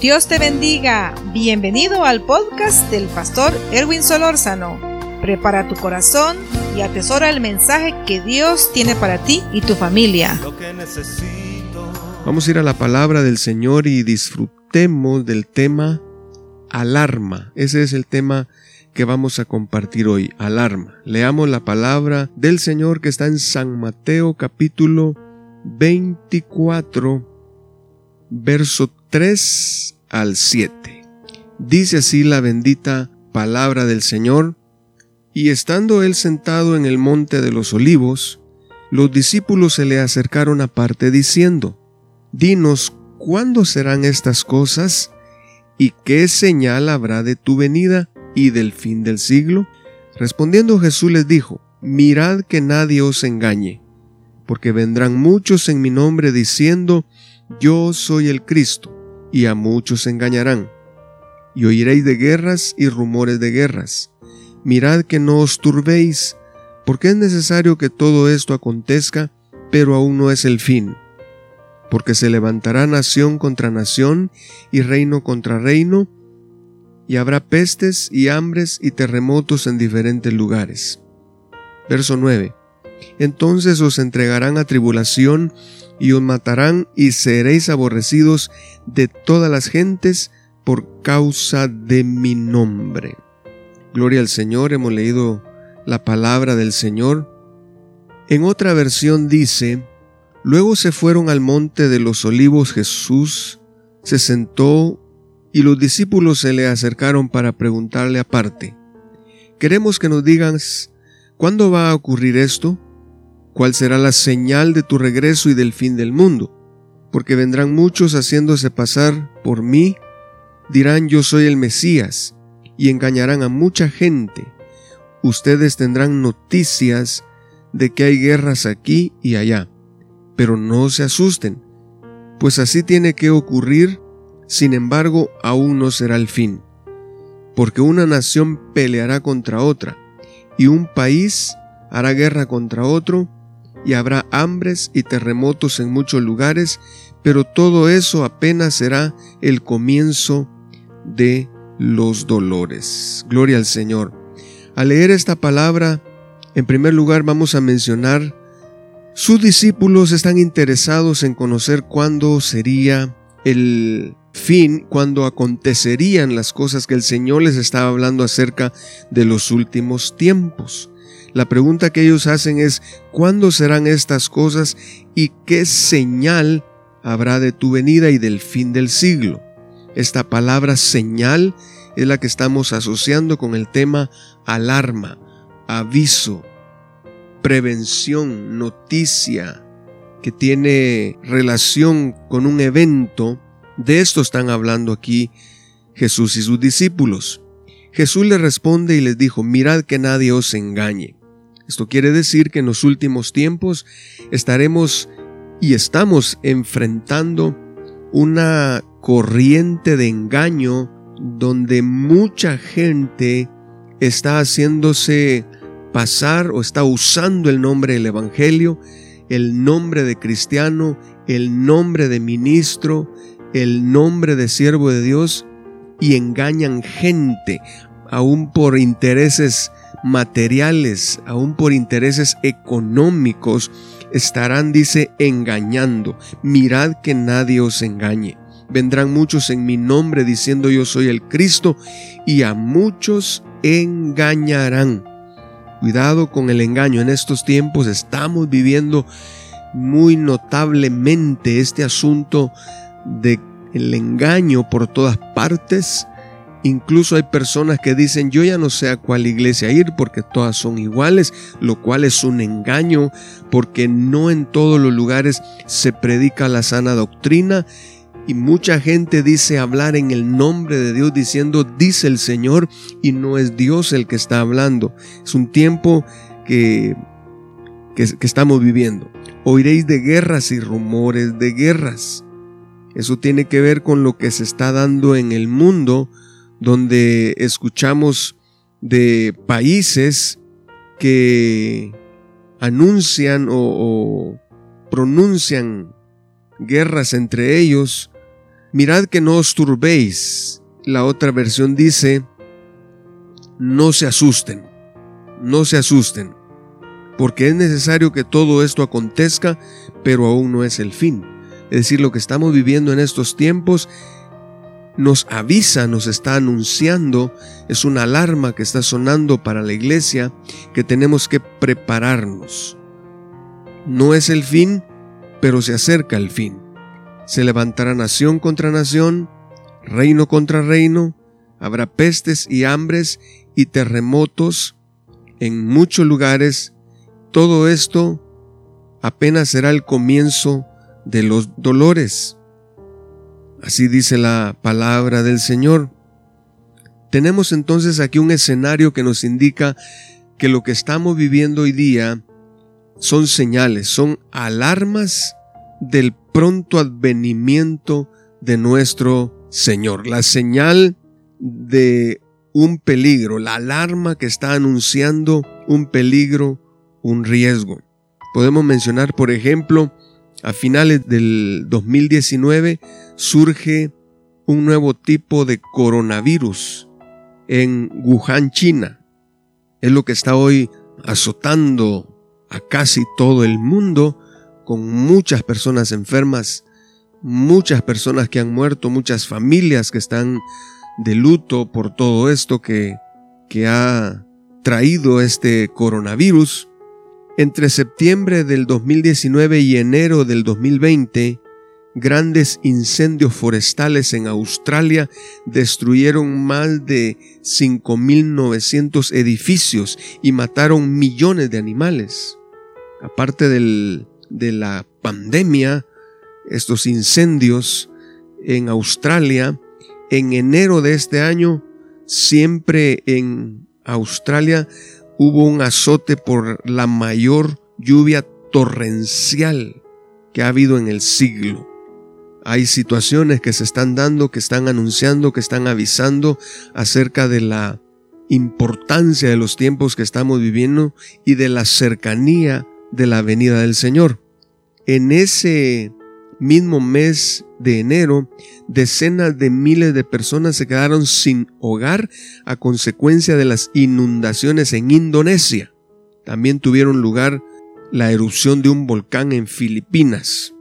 Dios te bendiga. Bienvenido al podcast del pastor Erwin Solórzano. Prepara tu corazón y atesora el mensaje que Dios tiene para ti y tu familia. Vamos a ir a la palabra del Señor y disfrutemos del tema alarma. Ese es el tema que vamos a compartir hoy, alarma. Leamos la palabra del Señor que está en San Mateo capítulo 24, verso 3 al 7. Dice así la bendita palabra del Señor, y estando él sentado en el monte de los olivos, los discípulos se le acercaron aparte diciendo, Dinos, ¿cuándo serán estas cosas? ¿Y qué señal habrá de tu venida y del fin del siglo? Respondiendo Jesús les dijo, Mirad que nadie os engañe, porque vendrán muchos en mi nombre diciendo, Yo soy el Cristo y a muchos engañarán. Y oiréis de guerras y rumores de guerras. Mirad que no os turbéis, porque es necesario que todo esto acontezca, pero aún no es el fin. Porque se levantará nación contra nación y reino contra reino, y habrá pestes y hambres y terremotos en diferentes lugares. Verso 9. Entonces os entregarán a tribulación y os matarán y seréis aborrecidos de todas las gentes por causa de mi nombre. Gloria al Señor, hemos leído la palabra del Señor. En otra versión dice, Luego se fueron al monte de los olivos Jesús, se sentó y los discípulos se le acercaron para preguntarle aparte, Queremos que nos digas, ¿cuándo va a ocurrir esto? ¿Cuál será la señal de tu regreso y del fin del mundo? Porque vendrán muchos haciéndose pasar por mí, dirán yo soy el Mesías, y engañarán a mucha gente. Ustedes tendrán noticias de que hay guerras aquí y allá, pero no se asusten, pues así tiene que ocurrir, sin embargo aún no será el fin, porque una nación peleará contra otra, y un país hará guerra contra otro, y habrá hambres y terremotos en muchos lugares, pero todo eso apenas será el comienzo de los dolores. Gloria al Señor. Al leer esta palabra, en primer lugar vamos a mencionar, sus discípulos están interesados en conocer cuándo sería el fin, cuándo acontecerían las cosas que el Señor les estaba hablando acerca de los últimos tiempos. La pregunta que ellos hacen es, ¿cuándo serán estas cosas y qué señal habrá de tu venida y del fin del siglo? Esta palabra señal es la que estamos asociando con el tema alarma, aviso, prevención, noticia, que tiene relación con un evento. De esto están hablando aquí Jesús y sus discípulos. Jesús les responde y les dijo, mirad que nadie os engañe. Esto quiere decir que en los últimos tiempos estaremos y estamos enfrentando una corriente de engaño donde mucha gente está haciéndose pasar o está usando el nombre del Evangelio, el nombre de cristiano, el nombre de ministro, el nombre de siervo de Dios y engañan gente, aún por intereses materiales, aún por intereses económicos, estarán, dice, engañando. Mirad que nadie os engañe. Vendrán muchos en mi nombre diciendo yo soy el Cristo y a muchos engañarán. Cuidado con el engaño. En estos tiempos estamos viviendo muy notablemente este asunto de el engaño por todas partes Incluso hay personas que dicen yo ya no sé a cuál iglesia ir porque todas son iguales, lo cual es un engaño porque no en todos los lugares se predica la sana doctrina y mucha gente dice hablar en el nombre de Dios diciendo dice el Señor y no es Dios el que está hablando. Es un tiempo que, que, que estamos viviendo. Oiréis de guerras y rumores de guerras. Eso tiene que ver con lo que se está dando en el mundo donde escuchamos de países que anuncian o, pronuncian guerras entre ellos Mirad que no os turbéis. La otra versión dice, no se asusten, no se asusten, porque es necesario que todo esto acontezca, pero aún no es el fin. Es decir, lo que estamos viviendo en estos tiempos nos avisa, nos está anunciando, es una alarma que está sonando para la iglesia que tenemos que prepararnos. No es el fin, pero se acerca el fin. Se levantará nación contra nación, reino contra reino, habrá pestes y hambres y terremotos en muchos lugares. Todo esto apenas será el comienzo de los dolores. Así dice la palabra del Señor. Tenemos entonces aquí un escenario que nos indica que lo que estamos viviendo hoy día son señales, son alarmas del pronto advenimiento de nuestro Señor. La señal de un peligro, la alarma que está anunciando un peligro, un riesgo. Podemos mencionar, por ejemplo, a finales del 2019 surge un nuevo tipo de coronavirus en Wuhan, China. Es lo que está hoy azotando a casi todo el mundo con muchas personas enfermas, muchas personas que han muerto, muchas familias que están de luto por todo esto que, que ha traído este coronavirus. Entre septiembre del 2019 y enero del 2020, grandes incendios forestales en Australia destruyeron más de 5.900 edificios y mataron millones de animales. Aparte del, de la pandemia, estos incendios en Australia, en enero de este año, siempre en Australia hubo un azote por la mayor lluvia torrencial que ha habido en el siglo. Hay situaciones que se están dando, que están anunciando, que están avisando acerca de la importancia de los tiempos que estamos viviendo y de la cercanía de la venida del Señor. En ese mismo mes de enero, decenas de miles de personas se quedaron sin hogar a consecuencia de las inundaciones en Indonesia. También tuvieron lugar la erupción de un volcán en Filipinas.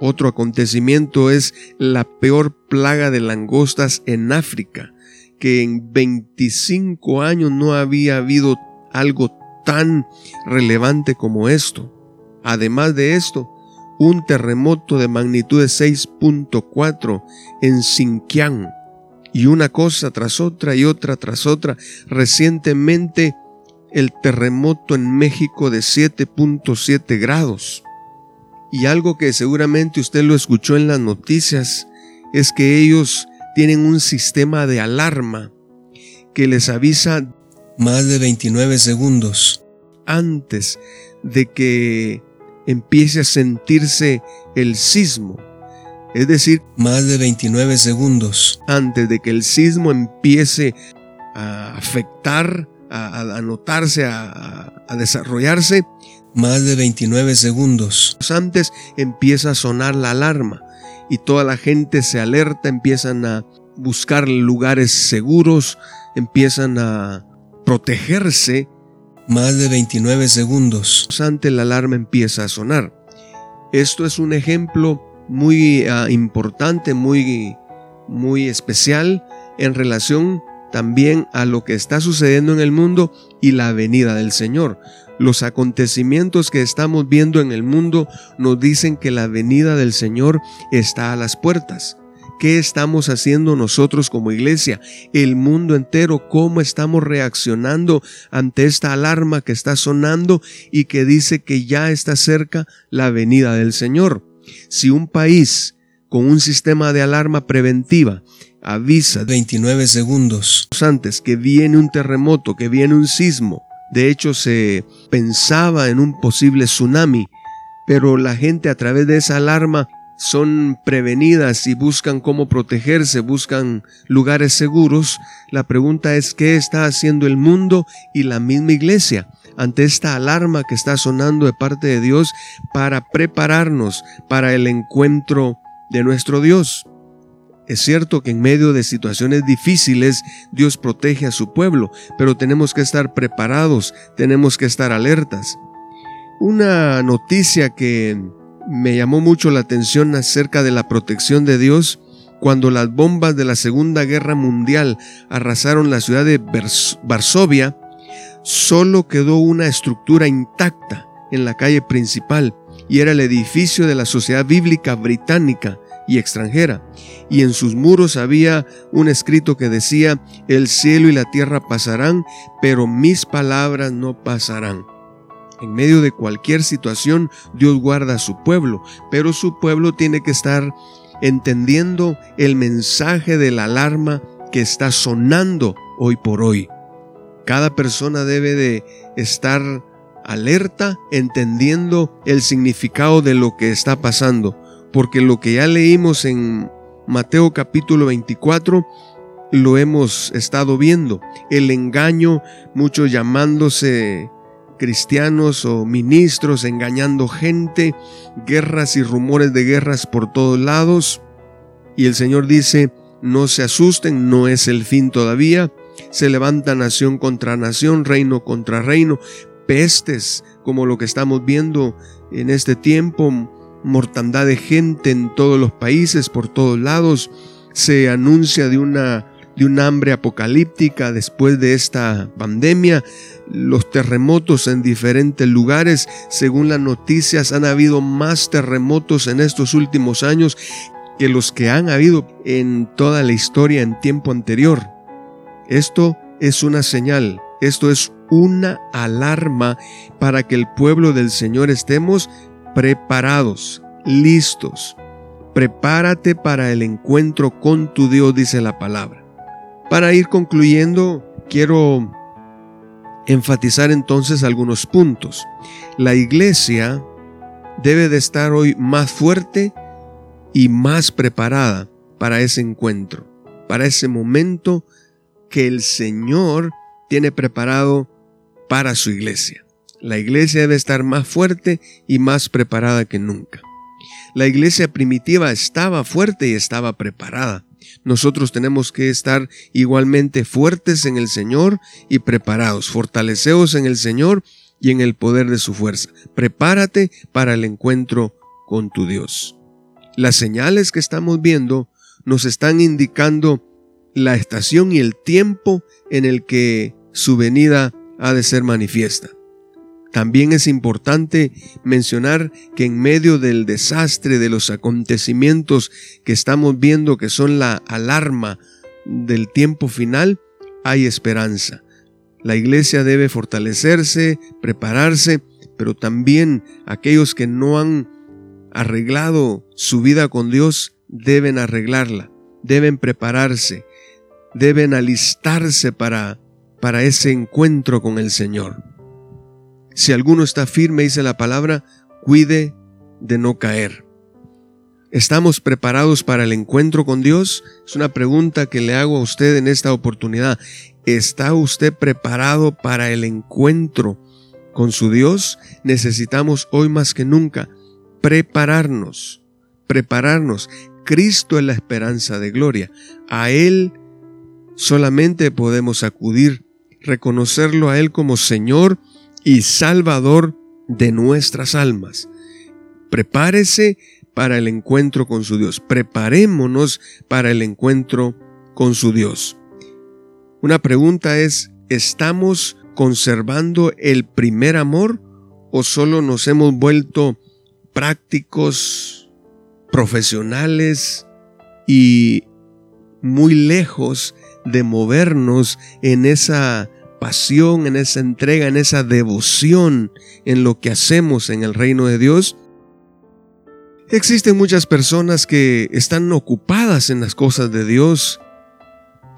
Otro acontecimiento es la peor plaga de langostas en África, que en 25 años no había habido algo tan relevante como esto. Además de esto, un terremoto de magnitud de 6.4 en Xinjiang y una cosa tras otra y otra tras otra. Recientemente el terremoto en México de 7.7 grados. Y algo que seguramente usted lo escuchó en las noticias es que ellos tienen un sistema de alarma que les avisa más de 29 segundos antes de que empiece a sentirse el sismo. Es decir, más de 29 segundos antes de que el sismo empiece a afectar, a, notarse, a, a desarrollarse, más de 29 segundos antes empieza a sonar la alarma y toda la gente se alerta, empiezan a buscar lugares seguros, empiezan a protegerse más de 29 segundos antes la alarma empieza a sonar. Esto es un ejemplo muy ah, importante, muy, muy especial en relación también a lo que está sucediendo en el mundo y la venida del Señor. Los acontecimientos que estamos viendo en el mundo nos dicen que la venida del Señor está a las puertas. ¿Qué estamos haciendo nosotros como iglesia? El mundo entero, ¿cómo estamos reaccionando ante esta alarma que está sonando y que dice que ya está cerca la venida del Señor? Si un país con un sistema de alarma preventiva avisa 29 segundos antes que viene un terremoto, que viene un sismo, de hecho se pensaba en un posible tsunami, pero la gente a través de esa alarma son prevenidas y buscan cómo protegerse, buscan lugares seguros, la pregunta es qué está haciendo el mundo y la misma iglesia ante esta alarma que está sonando de parte de Dios para prepararnos para el encuentro de nuestro Dios. Es cierto que en medio de situaciones difíciles Dios protege a su pueblo, pero tenemos que estar preparados, tenemos que estar alertas. Una noticia que me llamó mucho la atención acerca de la protección de Dios cuando las bombas de la Segunda Guerra Mundial arrasaron la ciudad de Varsovia, solo quedó una estructura intacta en la calle principal y era el edificio de la Sociedad Bíblica Británica y extranjera, y en sus muros había un escrito que decía, el cielo y la tierra pasarán, pero mis palabras no pasarán. En medio de cualquier situación, Dios guarda a su pueblo, pero su pueblo tiene que estar entendiendo el mensaje de la alarma que está sonando hoy por hoy. Cada persona debe de estar alerta entendiendo el significado de lo que está pasando, porque lo que ya leímos en Mateo capítulo 24 lo hemos estado viendo, el engaño, muchos llamándose cristianos o ministros engañando gente, guerras y rumores de guerras por todos lados. Y el Señor dice, no se asusten, no es el fin todavía. Se levanta nación contra nación, reino contra reino, pestes como lo que estamos viendo en este tiempo, mortandad de gente en todos los países, por todos lados. Se anuncia de una de hambre apocalíptica después de esta pandemia, los terremotos en diferentes lugares, según las noticias han habido más terremotos en estos últimos años que los que han habido en toda la historia en tiempo anterior. Esto es una señal, esto es una alarma para que el pueblo del Señor estemos preparados, listos. Prepárate para el encuentro con tu Dios, dice la palabra. Para ir concluyendo, quiero enfatizar entonces algunos puntos. La iglesia debe de estar hoy más fuerte y más preparada para ese encuentro, para ese momento que el Señor tiene preparado para su iglesia. La iglesia debe estar más fuerte y más preparada que nunca. La iglesia primitiva estaba fuerte y estaba preparada. Nosotros tenemos que estar igualmente fuertes en el Señor y preparados, fortaleceos en el Señor y en el poder de su fuerza. Prepárate para el encuentro con tu Dios. Las señales que estamos viendo nos están indicando la estación y el tiempo en el que su venida ha de ser manifiesta. También es importante mencionar que en medio del desastre de los acontecimientos que estamos viendo que son la alarma del tiempo final, hay esperanza. La iglesia debe fortalecerse, prepararse, pero también aquellos que no han arreglado su vida con Dios deben arreglarla, deben prepararse, deben alistarse para para ese encuentro con el Señor. Si alguno está firme, dice la palabra, cuide de no caer. ¿Estamos preparados para el encuentro con Dios? Es una pregunta que le hago a usted en esta oportunidad. ¿Está usted preparado para el encuentro con su Dios? Necesitamos hoy más que nunca prepararnos, prepararnos. Cristo es la esperanza de gloria. A Él solamente podemos acudir reconocerlo a Él como Señor y Salvador de nuestras almas. Prepárese para el encuentro con su Dios. Preparémonos para el encuentro con su Dios. Una pregunta es, ¿estamos conservando el primer amor o solo nos hemos vuelto prácticos, profesionales y muy lejos de movernos en esa pasión, en esa entrega, en esa devoción en lo que hacemos en el reino de Dios. Existen muchas personas que están ocupadas en las cosas de Dios,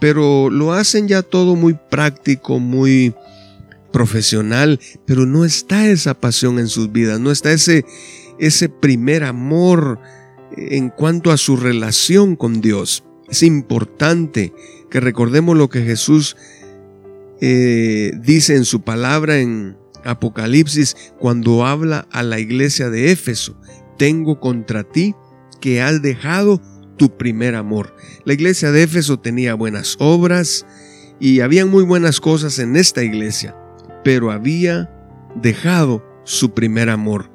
pero lo hacen ya todo muy práctico, muy profesional, pero no está esa pasión en sus vidas, no está ese, ese primer amor en cuanto a su relación con Dios. Es importante que recordemos lo que Jesús eh, dice en su palabra en Apocalipsis cuando habla a la iglesia de Éfeso. Tengo contra ti que has dejado tu primer amor. La iglesia de Éfeso tenía buenas obras y habían muy buenas cosas en esta iglesia, pero había dejado su primer amor.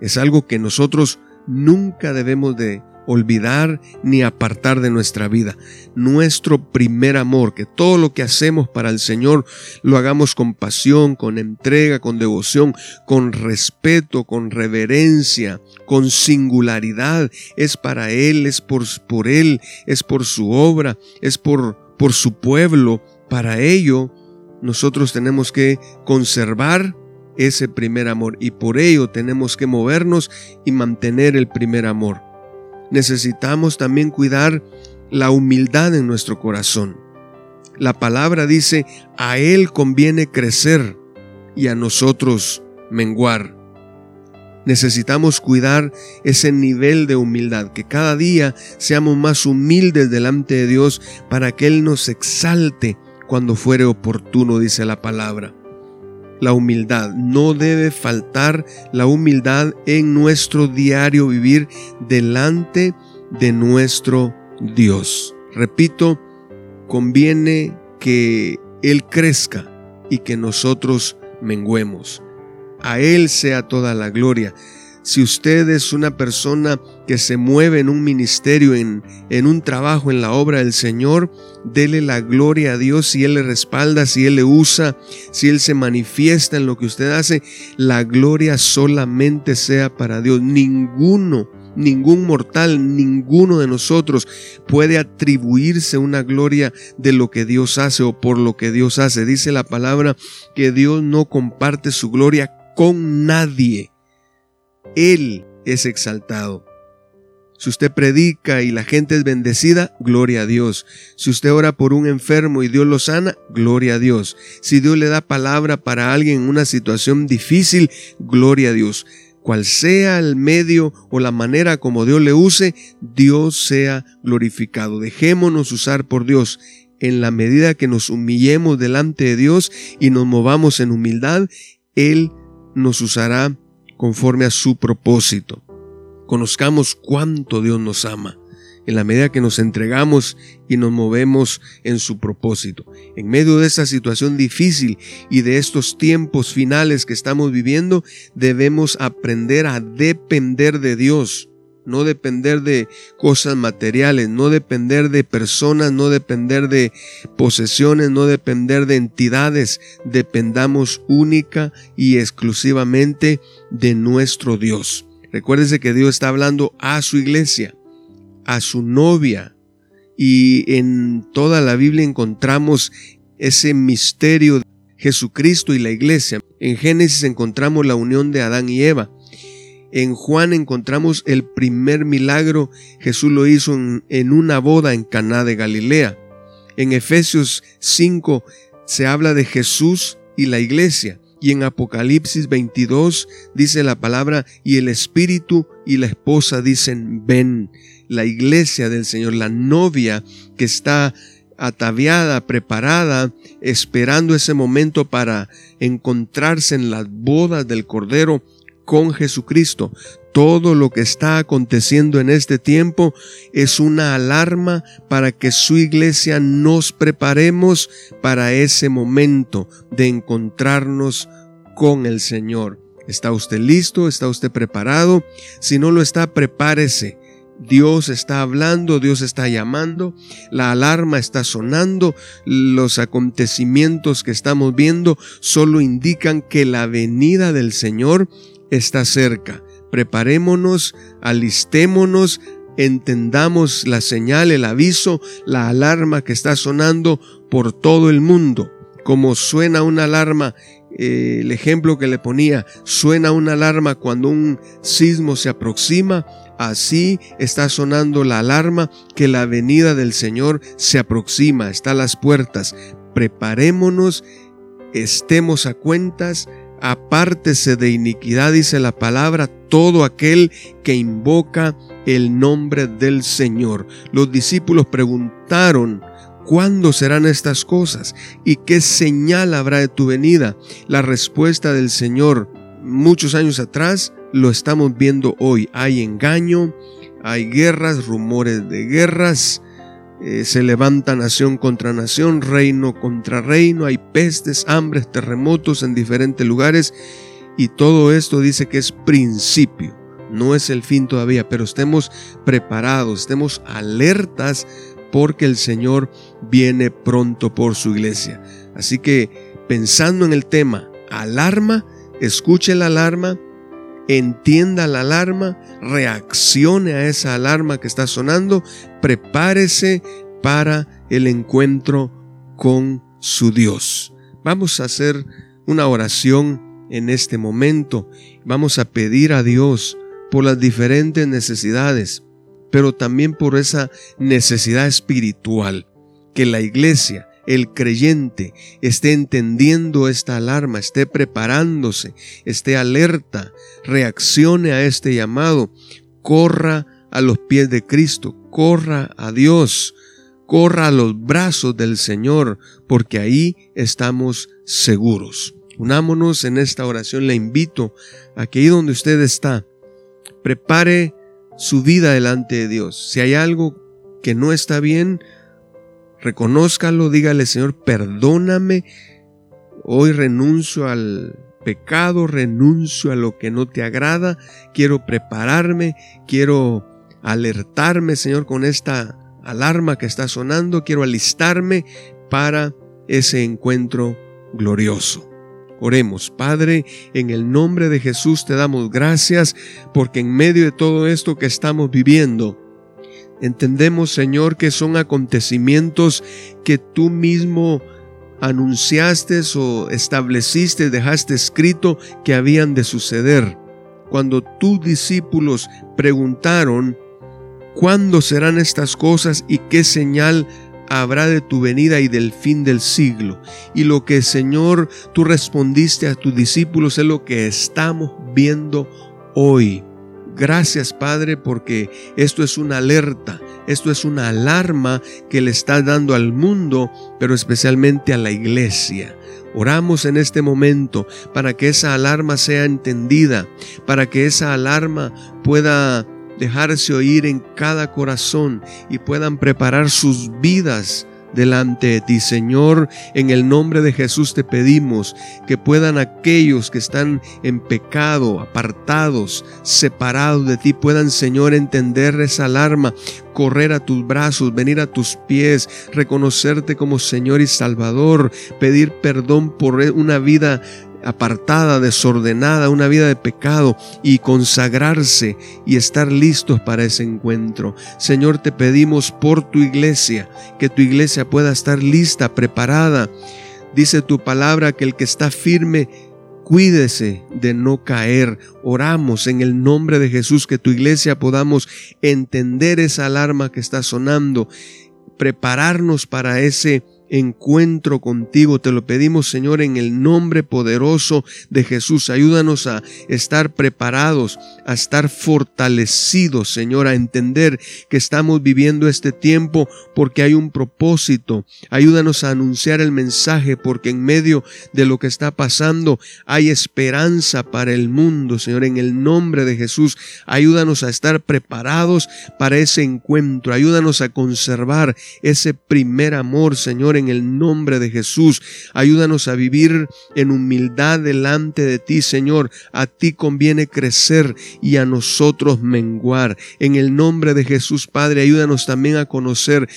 Es algo que nosotros nunca debemos de olvidar ni apartar de nuestra vida. Nuestro primer amor, que todo lo que hacemos para el Señor lo hagamos con pasión, con entrega, con devoción, con respeto, con reverencia, con singularidad. Es para Él, es por, por Él, es por su obra, es por, por su pueblo. Para ello, nosotros tenemos que conservar ese primer amor y por ello tenemos que movernos y mantener el primer amor necesitamos también cuidar la humildad en nuestro corazón. La palabra dice, a Él conviene crecer y a nosotros menguar. Necesitamos cuidar ese nivel de humildad, que cada día seamos más humildes delante de Dios para que Él nos exalte cuando fuere oportuno, dice la palabra. La humildad, no debe faltar la humildad en nuestro diario vivir delante de nuestro Dios. Repito, conviene que Él crezca y que nosotros menguemos. A Él sea toda la gloria. Si usted es una persona que se mueve en un ministerio, en, en, un trabajo, en la obra del Señor, dele la gloria a Dios si Él le respalda, si Él le usa, si Él se manifiesta en lo que usted hace. La gloria solamente sea para Dios. Ninguno, ningún mortal, ninguno de nosotros puede atribuirse una gloria de lo que Dios hace o por lo que Dios hace. Dice la palabra que Dios no comparte su gloria con nadie. Él es exaltado. Si usted predica y la gente es bendecida, gloria a Dios. Si usted ora por un enfermo y Dios lo sana, gloria a Dios. Si Dios le da palabra para alguien en una situación difícil, gloria a Dios. Cual sea el medio o la manera como Dios le use, Dios sea glorificado. Dejémonos usar por Dios. En la medida que nos humillemos delante de Dios y nos movamos en humildad, Él nos usará conforme a su propósito. Conozcamos cuánto Dios nos ama en la medida que nos entregamos y nos movemos en su propósito. En medio de esta situación difícil y de estos tiempos finales que estamos viviendo, debemos aprender a depender de Dios no depender de cosas materiales, no depender de personas, no depender de posesiones, no depender de entidades, dependamos única y exclusivamente de nuestro Dios. Recuérdese que Dios está hablando a su iglesia, a su novia, y en toda la Biblia encontramos ese misterio de Jesucristo y la iglesia. En Génesis encontramos la unión de Adán y Eva. En Juan encontramos el primer milagro, Jesús lo hizo en, una boda en Caná de Galilea. En Efesios 5 se habla de Jesús y la iglesia. Y en Apocalipsis 22 dice la palabra, y el Espíritu y la esposa dicen, ven, la iglesia del Señor, la novia que está ataviada, preparada, esperando ese momento para encontrarse en las bodas del Cordero, con Jesucristo. Todo lo que está aconteciendo en este tiempo es una alarma para que su iglesia nos preparemos para ese momento de encontrarnos con el Señor. ¿Está usted listo? ¿Está usted preparado? Si no lo está, prepárese. Dios está hablando, Dios está llamando, la alarma está sonando, los acontecimientos que estamos viendo solo indican que la venida del Señor está cerca. Preparémonos, alistémonos, entendamos la señal, el aviso, la alarma que está sonando por todo el mundo. Como suena una alarma, eh, el ejemplo que le ponía, suena una alarma cuando un sismo se aproxima, así está sonando la alarma que la venida del Señor se aproxima, está a las puertas. Preparémonos, estemos a cuentas, apártese de iniquidad, dice la palabra, todo aquel que invoca el nombre del Señor. Los discípulos preguntaron, ¿cuándo serán estas cosas? ¿Y qué señal habrá de tu venida? La respuesta del Señor muchos años atrás lo estamos viendo hoy. Hay engaño, hay guerras, rumores de guerras, eh, se levanta nación contra nación, reino contra reino, hay pestes, hambres, terremotos en diferentes lugares y todo esto dice que es principio, no es el fin todavía, pero estemos preparados, estemos alertas porque el Señor viene pronto por su iglesia. Así que pensando en el tema alarma, escuche la alarma, entienda la alarma, reaccione a esa alarma que está sonando, prepárese para el encuentro con su Dios. Vamos a hacer una oración en este momento. Vamos a pedir a Dios por las diferentes necesidades, pero también por esa necesidad espiritual, que la iglesia, el creyente esté entendiendo esta alarma, esté preparándose, esté alerta, reaccione a este llamado, corra a los pies de Cristo, corra a Dios, corra a los brazos del Señor, porque ahí estamos seguros. Unámonos en esta oración, le invito a que ahí donde usted está, prepare su vida delante de Dios. Si hay algo que no está bien, reconózcalo, dígale Señor, perdóname, hoy renuncio al pecado, renuncio a lo que no te agrada, quiero prepararme, quiero alertarme Señor con esta alarma que está sonando, quiero alistarme para ese encuentro glorioso. Oremos, Padre, en el nombre de Jesús te damos gracias porque en medio de todo esto que estamos viviendo, Entendemos, Señor, que son acontecimientos que tú mismo anunciaste o estableciste, dejaste escrito que habían de suceder. Cuando tus discípulos preguntaron, ¿cuándo serán estas cosas y qué señal habrá de tu venida y del fin del siglo? Y lo que, Señor, tú respondiste a tus discípulos es lo que estamos viendo hoy. Gracias Padre porque esto es una alerta, esto es una alarma que le está dando al mundo, pero especialmente a la iglesia. Oramos en este momento para que esa alarma sea entendida, para que esa alarma pueda dejarse oír en cada corazón y puedan preparar sus vidas delante de ti. Señor, en el nombre de Jesús te pedimos que puedan aquellos que están en pecado, apartados, separados de ti, puedan, Señor, entender esa alarma, correr a tus brazos, venir a tus pies, reconocerte como Señor y Salvador, pedir perdón por una vida apartada, desordenada, una vida de pecado y consagrarse y estar listos para ese encuentro. Señor, te pedimos por tu iglesia, que tu iglesia pueda estar lista, preparada. Dice tu palabra que el que está firme, cuídese de no caer. Oramos en el nombre de Jesús que tu iglesia podamos entender esa alarma que está sonando, prepararnos para ese encuentro contigo. Te lo pedimos, Señor, en el nombre poderoso de Jesús. Ayúdanos a estar preparados, a estar fortalecidos, Señor, a entender que estamos viviendo este tiempo porque hay un propósito. Ayúdanos a anunciar el mensaje porque en medio de lo que está pasando hay esperanza para el mundo, Señor, en el nombre de Jesús. Ayúdanos a estar preparados para ese encuentro. Ayúdanos a conservar ese primer amor, Señor, el nombre de Jesús. Ayúdanos a vivir en humildad delante de ti, Señor. A ti conviene crecer y a nosotros menguar. En el nombre de Jesús, Padre, ayúdanos también a conocer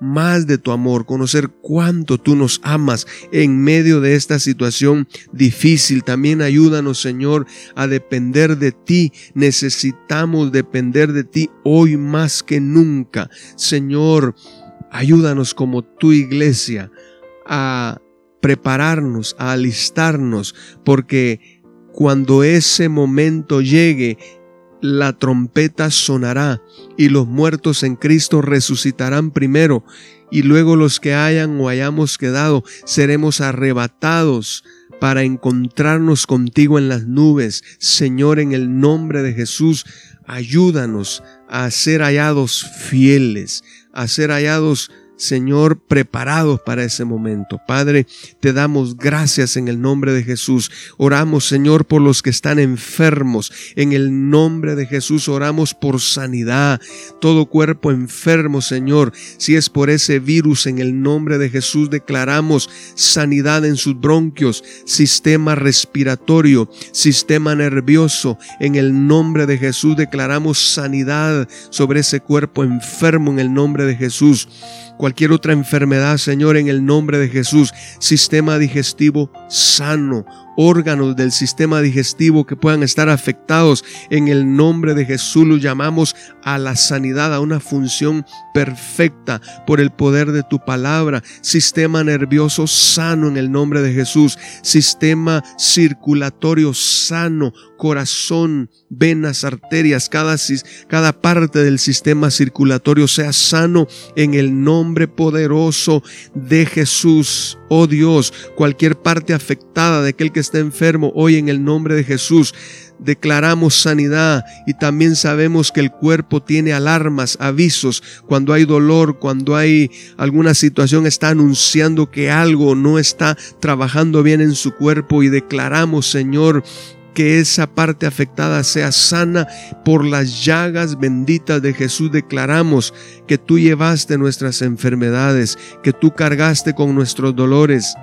más de tu amor, conocer cuánto tú nos amas en medio de esta situación difícil. También ayúdanos, Señor, a depender de ti. Necesitamos depender de ti hoy más que nunca. Señor, Ayúdanos como tu iglesia a prepararnos, a alistarnos, porque cuando ese momento llegue, la trompeta sonará y los muertos en Cristo resucitarán primero y luego los que hayan o hayamos quedado seremos arrebatados para encontrarnos contigo en las nubes. Señor, en el nombre de Jesús, ayúdanos a ser hallados fieles, a ser hallados Señor, preparados para ese momento. Padre, te damos gracias en el nombre de Jesús. Oramos, Señor, por los que están enfermos. En el nombre de Jesús oramos por sanidad. Todo cuerpo enfermo, Señor. Si es por ese virus, en el nombre de Jesús declaramos sanidad en sus bronquios, sistema respiratorio, sistema nervioso. En el nombre de Jesús declaramos sanidad sobre ese cuerpo enfermo en el nombre de Jesús cualquier otra enfermedad, Señor, en el nombre de Jesús. Sistema digestivo sano, órganos del sistema digestivo que puedan estar afectados. En el nombre de Jesús lo llamamos a la sanidad, a una función perfecta por el poder de tu palabra. Sistema nervioso sano en el nombre de Jesús. Sistema circulatorio sano, corazón, venas, arterias, cada, cada parte del sistema circulatorio sea sano en el nombre poderoso de Jesús. Oh Dios, cualquier parte afectada de aquel que está enfermo, hoy en el nombre de Jesús, declaramos sanidad y también sabemos que el cuerpo tiene alarmas, avisos, cuando hay dolor, cuando hay alguna situación, está anunciando que algo no está trabajando bien en su cuerpo y declaramos, Señor, que esa parte afectada sea sana por las llagas benditas de Jesús. Declaramos que tú llevaste nuestras enfermedades, que tú cargaste con nuestros dolores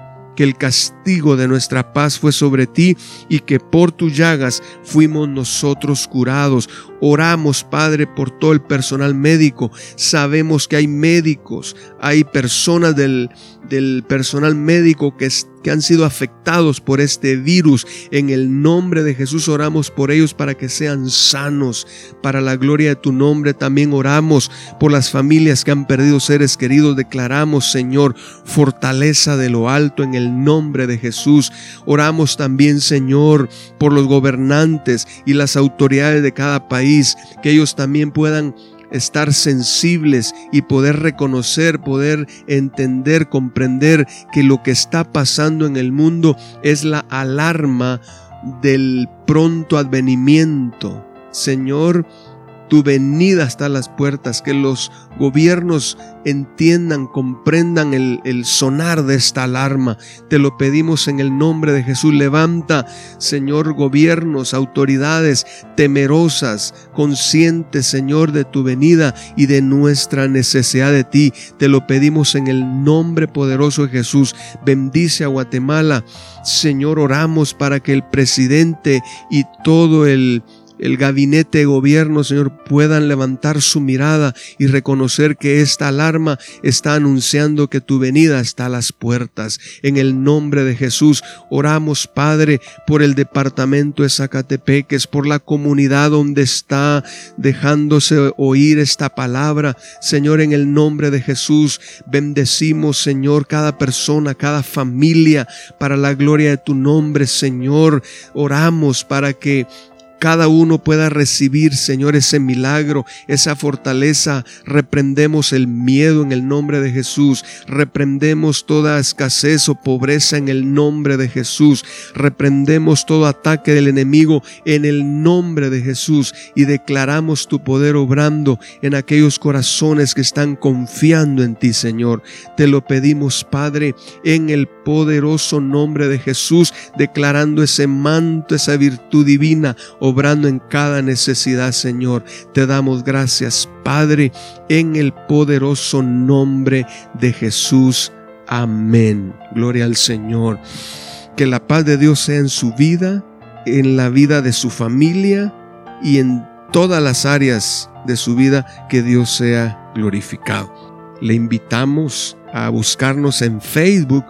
que el castigo de nuestra paz fue sobre ti y que por tus llagas fuimos nosotros curados. Oramos, Padre, por todo el personal médico. Sabemos que hay médicos, hay personas del, del personal médico que, que han sido afectados por este virus. En el nombre de Jesús oramos por ellos para que sean sanos. Para la gloria de tu nombre también oramos por las familias que han perdido seres queridos. Declaramos, Señor, fortaleza de lo alto en el nombre de Jesús. Oramos también, Señor, por los gobernantes y las autoridades de cada que ellos también puedan estar sensibles y poder reconocer, poder entender, comprender que lo que está pasando en el mundo es la alarma del pronto advenimiento. Señor, tu venida está a las puertas, que los gobiernos entiendan, comprendan el, el, sonar de esta alarma. Te lo pedimos en el nombre de Jesús. Levanta, Señor, gobiernos, autoridades temerosas, conscientes, Señor, de tu venida y de nuestra necesidad de ti. Te lo pedimos en el nombre poderoso de Jesús. Bendice a Guatemala. Señor, oramos para que el presidente y todo el el gabinete de gobierno, Señor, puedan levantar su mirada y reconocer que esta alarma está anunciando que tu venida está a las puertas. En el nombre de Jesús, oramos, Padre, por el departamento de Zacatepeques, por la comunidad donde está dejándose oír esta palabra. Señor, en el nombre de Jesús, bendecimos, Señor, cada persona, cada familia, para la gloria de tu nombre, Señor. Oramos para que cada uno pueda recibir, Señor, ese milagro, esa fortaleza. Reprendemos el miedo en el nombre de Jesús. Reprendemos toda escasez o pobreza en el nombre de Jesús. Reprendemos todo ataque del enemigo en el nombre de Jesús y declaramos tu poder obrando en aquellos corazones que están confiando en ti, Señor. Te lo pedimos, Padre, en el poderoso nombre de Jesús, declarando ese manto, esa virtud divina obrando en cada necesidad, Señor. Te damos gracias, Padre, en el poderoso nombre de Jesús. Amén. Gloria al Señor. Que la paz de Dios sea en su vida, en la vida de su familia y en todas las áreas de su vida, que Dios sea glorificado. Le invitamos a buscarnos en Facebook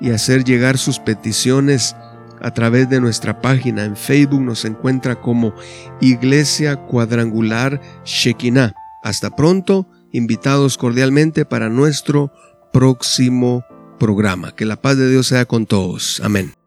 y hacer llegar sus peticiones a través de nuestra página. En Facebook nos encuentra como Iglesia Cuadrangular Shekinah. Hasta pronto, invitados cordialmente para nuestro próximo programa. Que la paz de Dios sea con todos. Amén.